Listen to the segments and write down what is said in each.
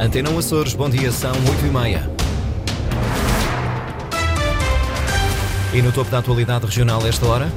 Antena Açores, bom dia, são 8 e meia. E no topo da atualidade regional esta hora?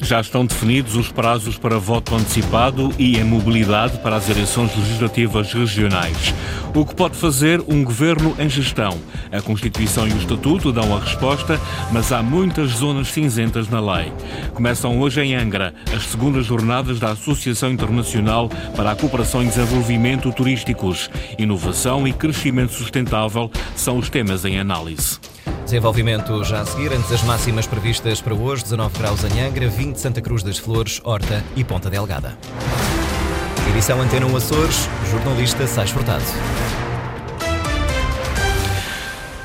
Já estão definidos os prazos para voto antecipado e a mobilidade para as eleições legislativas regionais. O que pode fazer um governo em gestão? A Constituição e o Estatuto dão a resposta, mas há muitas zonas cinzentas na lei. Começam hoje em Angra as segundas jornadas da Associação Internacional para a Cooperação e Desenvolvimento Turísticos. Inovação e crescimento sustentável são os temas em análise. Desenvolvimento já a seguir, antes das máximas previstas para hoje: 19 graus em Angra, 20 Santa Cruz das Flores, Horta e Ponta Delgada. Edição Antena 1 Açores, jornalista Sais Furtado.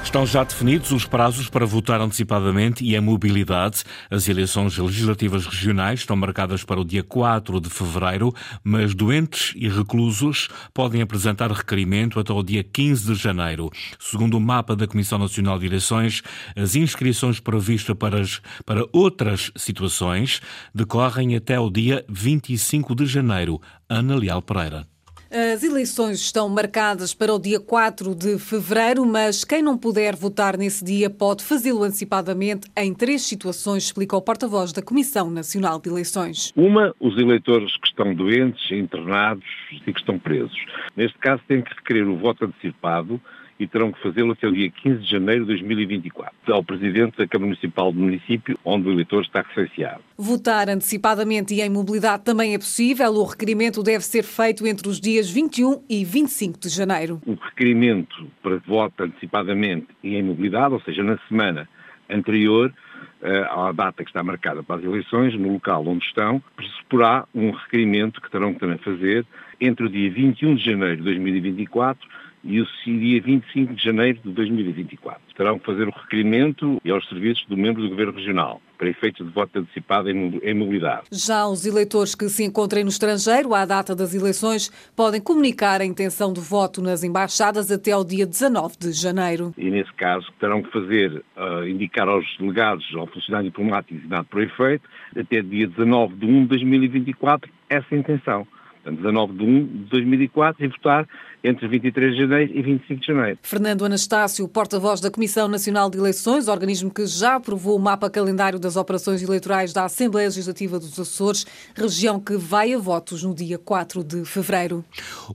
Estão já definidos os prazos para votar antecipadamente e a mobilidade. As eleições legislativas regionais estão marcadas para o dia 4 de fevereiro, mas doentes e reclusos podem apresentar requerimento até o dia 15 de janeiro. Segundo o mapa da Comissão Nacional de Eleições, as inscrições previstas para, as, para outras situações decorrem até o dia 25 de janeiro. Ana Leal Pereira. As eleições estão marcadas para o dia 4 de fevereiro, mas quem não puder votar nesse dia pode fazê-lo antecipadamente em três situações, explica o porta-voz da Comissão Nacional de Eleições. Uma, os eleitores que estão doentes, internados e que estão presos. Neste caso, têm que requerer o voto antecipado e terão que fazê-lo até o dia 15 de janeiro de 2024, ao Presidente da Câmara Municipal do município onde o eleitor está recenseado. Votar antecipadamente e em mobilidade também é possível. O requerimento deve ser feito entre os dias 21 e 25 de janeiro. O requerimento para voto antecipadamente e em mobilidade, ou seja, na semana anterior, eh, à data que está marcada para as eleições, no local onde estão, pressuporá um requerimento que terão que também fazer entre o dia 21 de janeiro de 2024 e o dia 25 de janeiro de 2024. Terão que fazer o requerimento e aos serviços do membro do Governo Regional para efeitos de voto antecipado em mobilidade. Já os eleitores que se encontrem no estrangeiro à data das eleições podem comunicar a intenção de voto nas embaixadas até ao dia 19 de janeiro. E nesse caso terão que fazer, uh, indicar aos delegados, ao funcionário diplomático designado por efeito, até dia 19 de 1 de 2024, essa intenção. Portanto, 19 de 1 de 2004 e votar entre 23 de janeiro e 25 de janeiro. Fernando Anastácio, porta-voz da Comissão Nacional de Eleições, organismo que já aprovou o mapa calendário das operações eleitorais da Assembleia Legislativa dos Açores, região que vai a votos no dia 4 de fevereiro.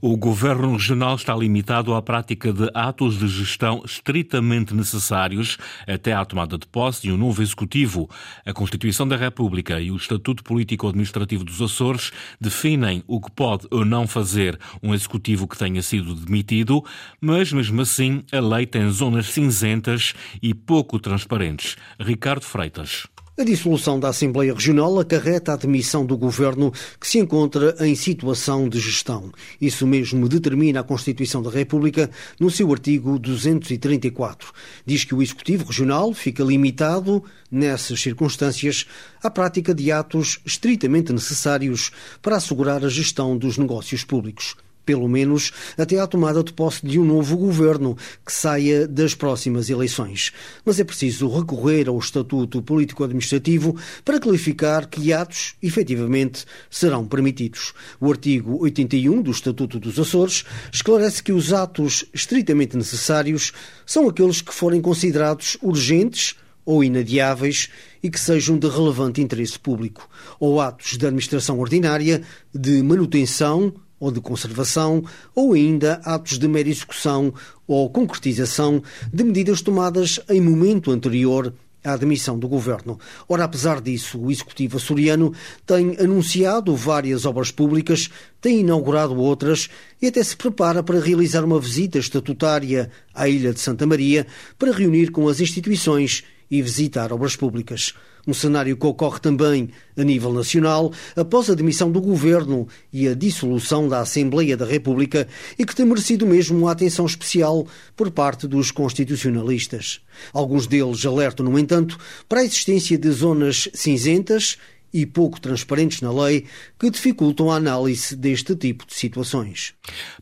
O governo regional está limitado à prática de atos de gestão estritamente necessários até à tomada de posse de um novo executivo. A Constituição da República e o Estatuto Político-Administrativo dos Açores definem o que pode ou não fazer um executivo que tenha sido demitido, mas mesmo assim a lei tem zonas cinzentas e pouco transparentes. Ricardo Freitas. A dissolução da Assembleia Regional acarreta a demissão do governo que se encontra em situação de gestão. Isso mesmo determina a Constituição da República no seu artigo 234. Diz que o Executivo Regional fica limitado, nessas circunstâncias, à prática de atos estritamente necessários para assegurar a gestão dos negócios públicos pelo menos até à tomada de posse de um novo governo que saia das próximas eleições. Mas é preciso recorrer ao Estatuto Político-Administrativo para clarificar que atos, efetivamente, serão permitidos. O artigo 81 do Estatuto dos Açores esclarece que os atos estritamente necessários são aqueles que forem considerados urgentes ou inadiáveis e que sejam de relevante interesse público, ou atos de administração ordinária, de manutenção, ou de conservação, ou ainda atos de mera execução ou concretização de medidas tomadas em momento anterior à admissão do governo. Ora, apesar disso, o executivo açoriano tem anunciado várias obras públicas, tem inaugurado outras e até se prepara para realizar uma visita estatutária à Ilha de Santa Maria para reunir com as instituições e visitar obras públicas. Um cenário que ocorre também a nível nacional após a demissão do governo e a dissolução da Assembleia da República e que tem merecido mesmo uma atenção especial por parte dos constitucionalistas. Alguns deles alertam, no entanto, para a existência de zonas cinzentas e pouco transparentes na lei que dificultam a análise deste tipo de situações.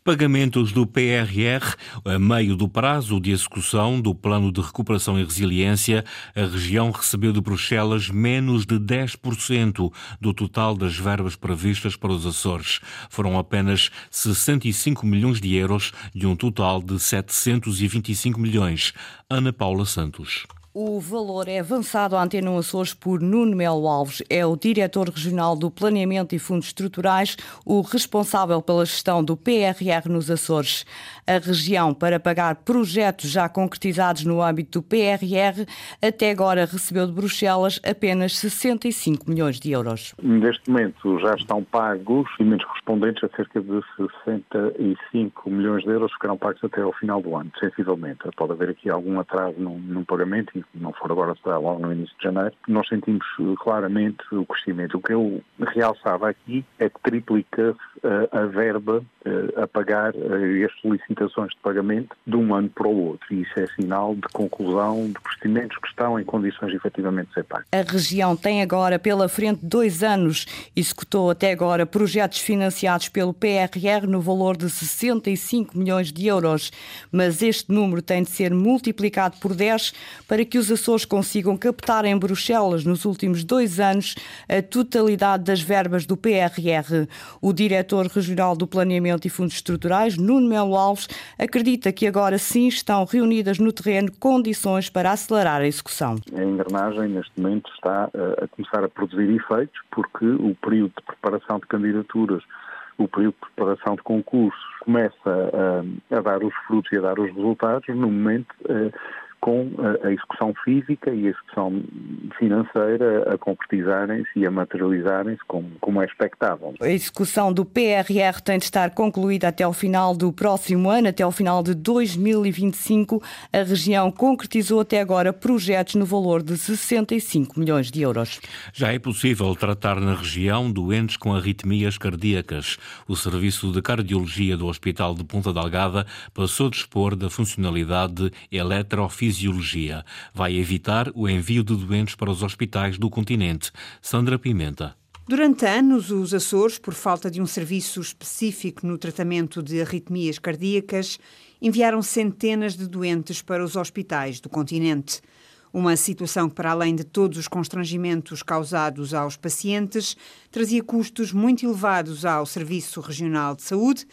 Pagamentos do PRR a meio do prazo de execução do Plano de Recuperação e Resiliência, a região recebeu de Bruxelas menos de 10% do total das verbas previstas para os Açores. Foram apenas 65 milhões de euros de um total de 725 milhões. Ana Paula Santos. O valor é avançado à Antena Açores por Nuno Melo Alves. É o diretor regional do Planeamento e Fundos Estruturais, o responsável pela gestão do PRR nos Açores. A região, para pagar projetos já concretizados no âmbito do PRR, até agora recebeu de Bruxelas apenas 65 milhões de euros. Neste momento já estão pagos investimentos correspondentes a cerca de 65 milhões de euros serão pagos até ao final do ano, sensivelmente. Pode haver aqui algum atraso num, num pagamento não for agora, será logo no início de janeiro. Nós sentimos eh, claramente o crescimento. O que eu realçava aqui é que triplica uh, a verba uh, a pagar as solicitações de pagamento de um ano para o outro. E isso é sinal de conclusão de procedimentos que estão em condições de efetivamente ser pagos. A região tem agora pela frente dois anos. Executou até agora projetos financiados pelo PRR no valor de 65 milhões de euros. Mas este número tem de ser multiplicado por 10 para que os Açores consigam captar em Bruxelas nos últimos dois anos a totalidade das verbas do PRR. O diretor regional do Planeamento e Fundos Estruturais, Nuno Melo Alves, acredita que agora sim estão reunidas no terreno condições para acelerar a execução. A engrenagem, neste momento, está eh, a começar a produzir efeitos, porque o período de preparação de candidaturas o período de preparação de concursos começa a, a, dar os frutos e a dar os resultados no momento eh, com a execução física e a execução financeira a concretizarem-se e a materializarem-se como, como é expectável. A execução do PRR tem de estar concluída até ao final do próximo ano, até ao final de 2025. A região concretizou até agora projetos no valor de 65 milhões de euros. Já é possível tratar na região doentes com arritmias cardíacas. O Serviço de Cardiologia do Hospital de Ponta Delgada passou a dispor da funcionalidade eletrofisiológica fisiologia. Vai evitar o envio de doentes para os hospitais do continente. Sandra Pimenta. Durante anos, os Açores, por falta de um serviço específico no tratamento de arritmias cardíacas, enviaram centenas de doentes para os hospitais do continente. Uma situação que, para além de todos os constrangimentos causados aos pacientes, trazia custos muito elevados ao Serviço Regional de Saúde,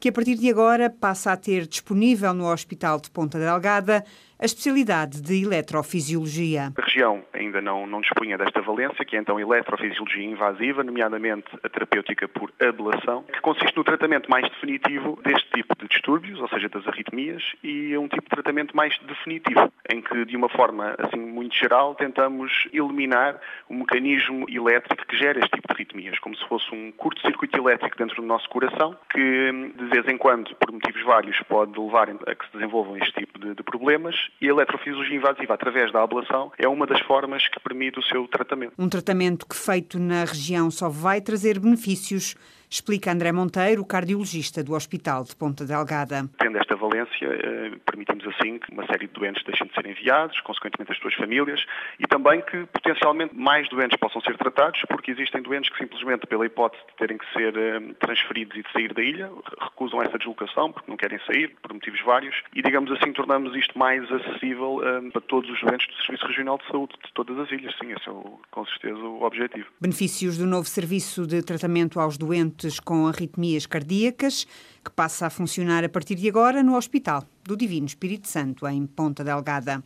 que a partir de agora passa a ter disponível no Hospital de Ponta Delgada a especialidade de eletrofisiologia. A região ainda não, não dispunha desta valência, que é então eletrofisiologia invasiva, nomeadamente a terapêutica por ablação, que consiste no tratamento mais definitivo deste tipo de distúrbios, ou seja, das arritmias, e é um tipo de tratamento mais definitivo, em que, de uma forma assim muito geral, tentamos eliminar o mecanismo elétrico que gera este tipo de arritmias, como se fosse um curto-circuito elétrico dentro do nosso coração, que de vez em quando, por motivos vários, pode levar a que se desenvolvam este tipo de, de problemas e a eletrofisiologia invasiva através da ablação é uma das formas que permite o seu tratamento. Um tratamento que feito na região só vai trazer benefícios explica André Monteiro, cardiologista do Hospital de Ponta Delgada. Tendo esta valência, eh, permitimos assim que uma série de doentes deixem de ser enviados, consequentemente as suas famílias, e também que potencialmente mais doentes possam ser tratados, porque existem doentes que simplesmente pela hipótese de terem que ser eh, transferidos e de sair da ilha, recusam essa deslocação porque não querem sair, por motivos vários, e digamos assim tornamos isto mais acessível eh, para todos os doentes do Serviço Regional de Saúde de todas as ilhas. Sim, esse é o, com certeza o objetivo. Benefícios do novo serviço de tratamento aos doentes com arritmias cardíacas, que passa a funcionar a partir de agora no Hospital do Divino Espírito Santo, em Ponta Delgada.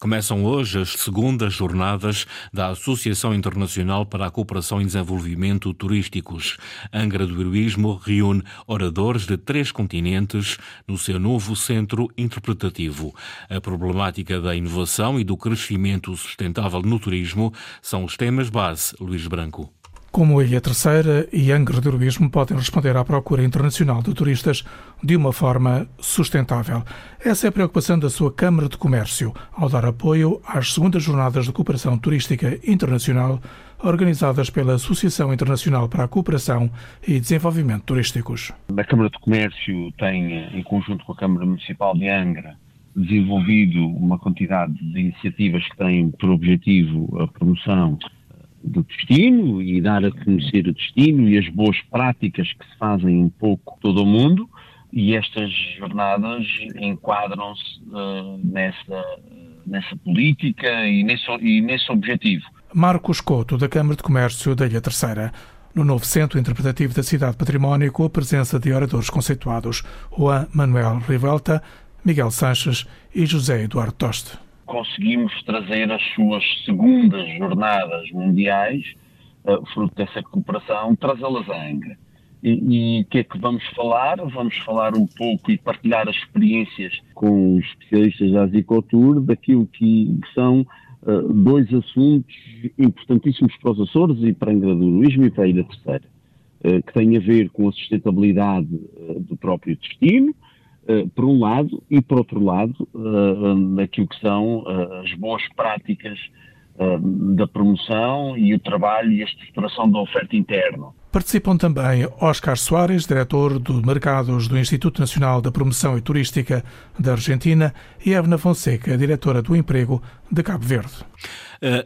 Começam hoje as segundas jornadas da Associação Internacional para a Cooperação e Desenvolvimento Turísticos. Angra do Heroísmo reúne oradores de três continentes no seu novo centro interpretativo. A problemática da inovação e do crescimento sustentável no turismo são os temas base, Luís Branco. Como a Ilha Terceira e Angra do Heroísmo podem responder à procura internacional de turistas de uma forma sustentável. Essa é a preocupação da sua Câmara de Comércio ao dar apoio às segundas jornadas de cooperação turística internacional organizadas pela Associação Internacional para a Cooperação e Desenvolvimento Turísticos. A Câmara de Comércio tem, em conjunto com a Câmara Municipal de Angra, desenvolvido uma quantidade de iniciativas que têm por objetivo a promoção do destino e dar a conhecer o destino e as boas práticas que se fazem um pouco todo o mundo e estas jornadas enquadram-se uh, nessa, nessa política e nesse, e nesse objetivo. Marcos Couto, da Câmara de Comércio da Ilha Terceira. No novo Centro Interpretativo da Cidade Património, com a presença de oradores conceituados, Juan Manuel Rivelta, Miguel Sanches e José Eduardo Toste conseguimos trazer as suas segundas jornadas mundiais, uh, fruto dessa cooperação, trazê-las a Angra. E o que é que vamos falar? Vamos falar um pouco e partilhar as experiências com os especialistas da azicultura daquilo que são uh, dois assuntos importantíssimos para os Açores e para a Angra do Heroísmo e para a Ilha Terceira, uh, que têm a ver com a sustentabilidade do próprio destino, eh, por um lado, e por outro lado, naquilo que são eh, as boas práticas eh, da promoção e o trabalho e a estruturação da oferta interna. Participam também Oscar Soares, diretor de mercados do Instituto Nacional da Promoção e Turística da Argentina, e Evna Fonseca, diretora do Emprego de Cabo Verde.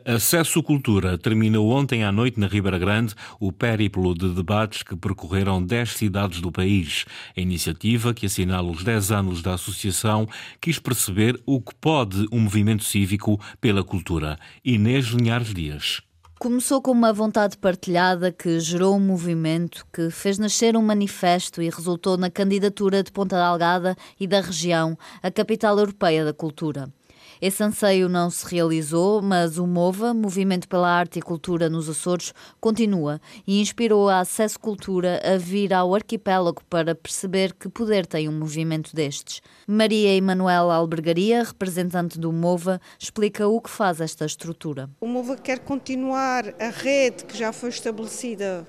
Acesso Cultura terminou ontem à noite na Ribeira Grande o périplo de debates que percorreram 10 cidades do país. A iniciativa, que assinala os 10 anos da associação, quis perceber o que pode um movimento cívico pela cultura. Inês Linhares Dias. Começou com uma vontade partilhada que gerou um movimento que fez nascer um manifesto e resultou na candidatura de Ponta Delgada e da região à capital europeia da cultura. Esse anseio não se realizou, mas o MOVA, Movimento pela Arte e Cultura nos Açores, continua e inspirou a Acesso Cultura a vir ao arquipélago para perceber que poder tem um movimento destes. Maria Emanuela Albergaria, representante do MOVA, explica o que faz esta estrutura. O MOVA quer continuar a rede que já foi estabelecida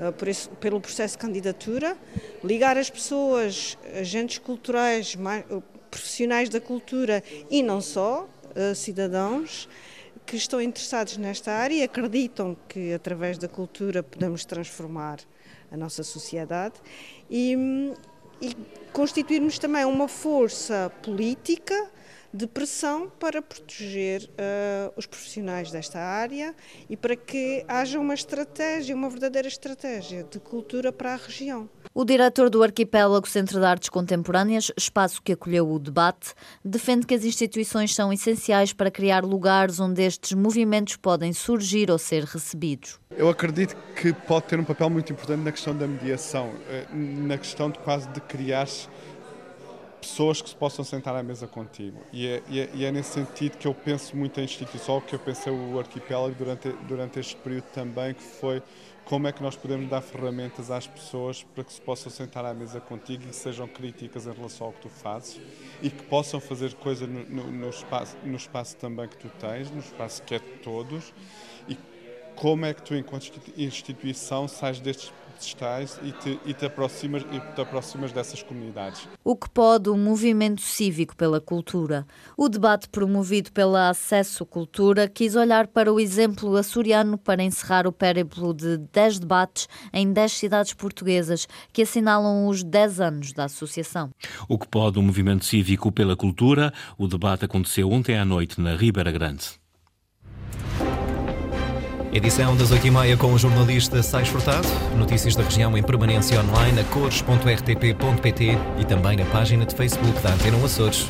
uh, esse, pelo processo de candidatura, ligar as pessoas, agentes culturais, profissionais da cultura e não só, uh, cidadãos que estão interessados nesta área e acreditam que através da cultura podemos transformar a nossa sociedade e, e constituirmos também uma força política de pressão para proteger uh, os profissionais desta área e para que haja uma estratégia, uma verdadeira estratégia de cultura para a região. O diretor do Arquipélago Centro de Artes Contemporâneas, espaço que acolheu o debate, defende que as instituições são essenciais para criar lugares onde estes movimentos podem surgir ou ser recebidos. Eu acredito que pode ter um papel muito importante na questão da mediação, eh, na questão de quase de criar pessoas que se possam sentar à mesa contigo. E é, e é, e é nesse sentido que eu penso muito em instituição, que eu pensei o arquipélago durante, durante este período também, que foi como é que nós podemos dar ferramentas às pessoas para que se possam sentar à mesa contigo e sejam críticas em relação ao que tu fazes e que possam fazer coisa no, no, no espaço, no espaço também que tu tens, no espaço que é de todos e como é que tu, enquanto instituição, sais destes estás e te, e te, aproximas, e te aproximas dessas comunidades. O que pode o movimento cívico pela cultura? O debate promovido pela Acesso Cultura quis olhar para o exemplo açoriano para encerrar o périplo de 10 debates em 10 cidades portuguesas que assinalam os 10 anos da associação. O que pode o movimento cívico pela cultura? O debate aconteceu ontem à noite na Ribeira Grande. Edição das 8h30 com o jornalista Sais Furtado. Notícias da região em permanência online a cores.rtp.pt e também na página de Facebook da Antena Açores.